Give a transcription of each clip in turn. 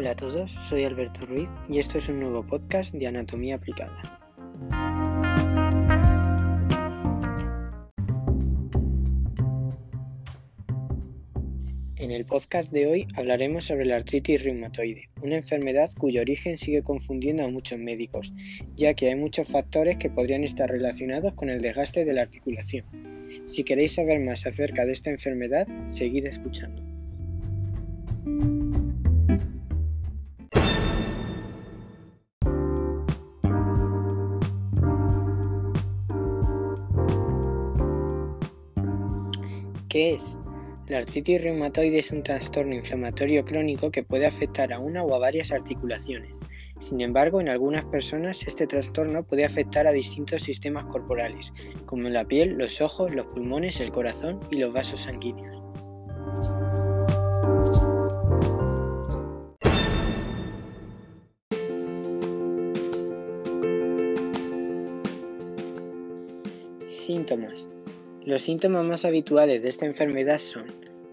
Hola a todos, soy Alberto Ruiz y esto es un nuevo podcast de Anatomía Aplicada. En el podcast de hoy hablaremos sobre la artritis reumatoide, una enfermedad cuyo origen sigue confundiendo a muchos médicos, ya que hay muchos factores que podrían estar relacionados con el desgaste de la articulación. Si queréis saber más acerca de esta enfermedad, seguid escuchando. ¿Qué es? La artritis reumatoide es un trastorno inflamatorio crónico que puede afectar a una o a varias articulaciones. Sin embargo, en algunas personas este trastorno puede afectar a distintos sistemas corporales, como la piel, los ojos, los pulmones, el corazón y los vasos sanguíneos. Síntomas. Los síntomas más habituales de esta enfermedad son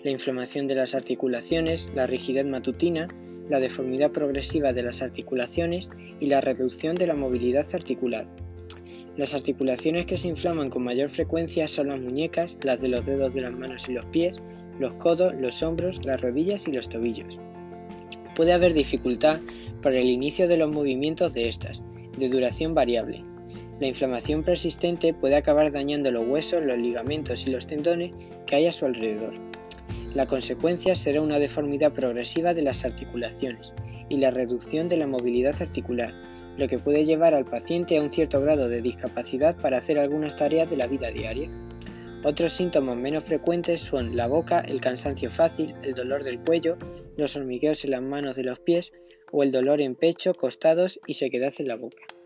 la inflamación de las articulaciones, la rigidez matutina, la deformidad progresiva de las articulaciones y la reducción de la movilidad articular. Las articulaciones que se inflaman con mayor frecuencia son las muñecas, las de los dedos de las manos y los pies, los codos, los hombros, las rodillas y los tobillos. Puede haber dificultad para el inicio de los movimientos de estas, de duración variable, la inflamación persistente puede acabar dañando los huesos, los ligamentos y los tendones que hay a su alrededor. La consecuencia será una deformidad progresiva de las articulaciones y la reducción de la movilidad articular, lo que puede llevar al paciente a un cierto grado de discapacidad para hacer algunas tareas de la vida diaria. Otros síntomas menos frecuentes son la boca, el cansancio fácil, el dolor del cuello, los hormigueos en las manos de los pies o el dolor en pecho, costados y sequedad en la boca.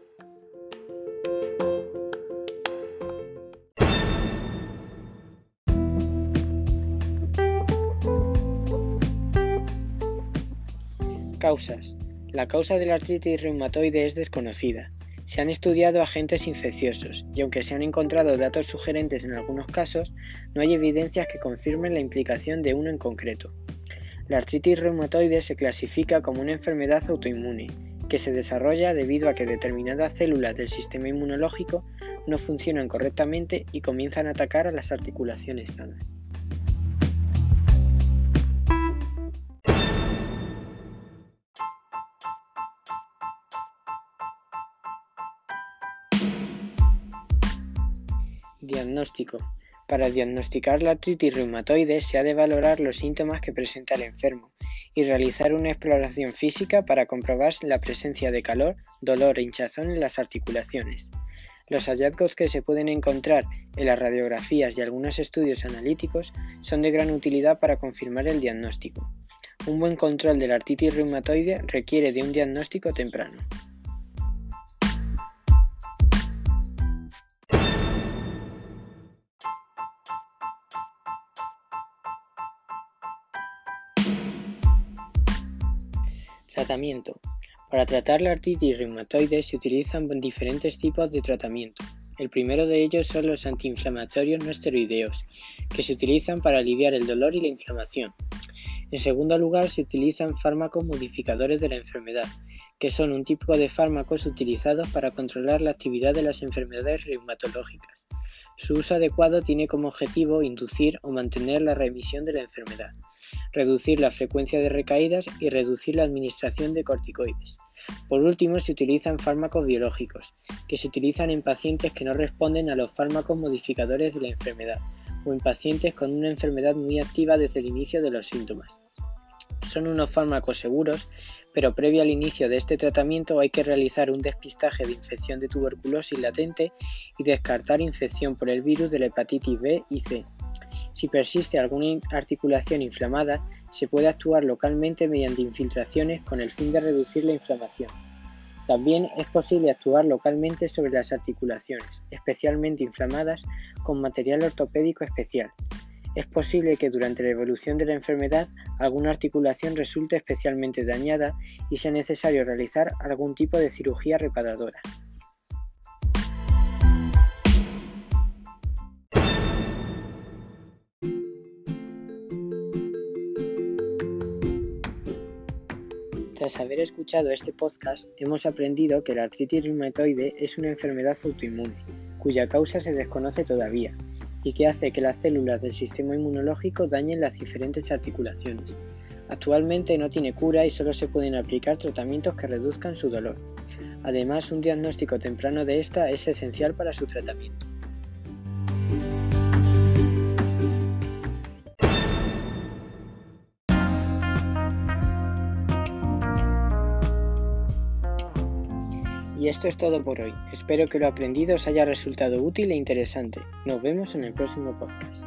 Causas. La causa de la artritis reumatoide es desconocida. Se han estudiado agentes infecciosos y aunque se han encontrado datos sugerentes en algunos casos, no hay evidencias que confirmen la implicación de uno en concreto. La artritis reumatoide se clasifica como una enfermedad autoinmune, que se desarrolla debido a que determinadas células del sistema inmunológico no funcionan correctamente y comienzan a atacar a las articulaciones sanas. Diagnóstico. Para diagnosticar la artritis reumatoide se ha de valorar los síntomas que presenta el enfermo y realizar una exploración física para comprobar la presencia de calor, dolor e hinchazón en las articulaciones. Los hallazgos que se pueden encontrar en las radiografías y algunos estudios analíticos son de gran utilidad para confirmar el diagnóstico. Un buen control de la artritis reumatoide requiere de un diagnóstico temprano. Tratamiento. Para tratar la artritis reumatoide se utilizan diferentes tipos de tratamiento. El primero de ellos son los antiinflamatorios no esteroideos, que se utilizan para aliviar el dolor y la inflamación. En segundo lugar, se utilizan fármacos modificadores de la enfermedad, que son un tipo de fármacos utilizados para controlar la actividad de las enfermedades reumatológicas. Su uso adecuado tiene como objetivo inducir o mantener la remisión de la enfermedad reducir la frecuencia de recaídas y reducir la administración de corticoides. Por último, se utilizan fármacos biológicos, que se utilizan en pacientes que no responden a los fármacos modificadores de la enfermedad o en pacientes con una enfermedad muy activa desde el inicio de los síntomas. Son unos fármacos seguros, pero previo al inicio de este tratamiento hay que realizar un despistaje de infección de tuberculosis latente y descartar infección por el virus de la hepatitis B y C. Si persiste alguna articulación inflamada, se puede actuar localmente mediante infiltraciones con el fin de reducir la inflamación. También es posible actuar localmente sobre las articulaciones, especialmente inflamadas, con material ortopédico especial. Es posible que durante la evolución de la enfermedad alguna articulación resulte especialmente dañada y sea necesario realizar algún tipo de cirugía reparadora. Tras haber escuchado este podcast, hemos aprendido que la artritis reumatoide es una enfermedad autoinmune, cuya causa se desconoce todavía, y que hace que las células del sistema inmunológico dañen las diferentes articulaciones. Actualmente no tiene cura y solo se pueden aplicar tratamientos que reduzcan su dolor. Además, un diagnóstico temprano de esta es esencial para su tratamiento. Y esto es todo por hoy. Espero que lo aprendido os haya resultado útil e interesante. Nos vemos en el próximo podcast.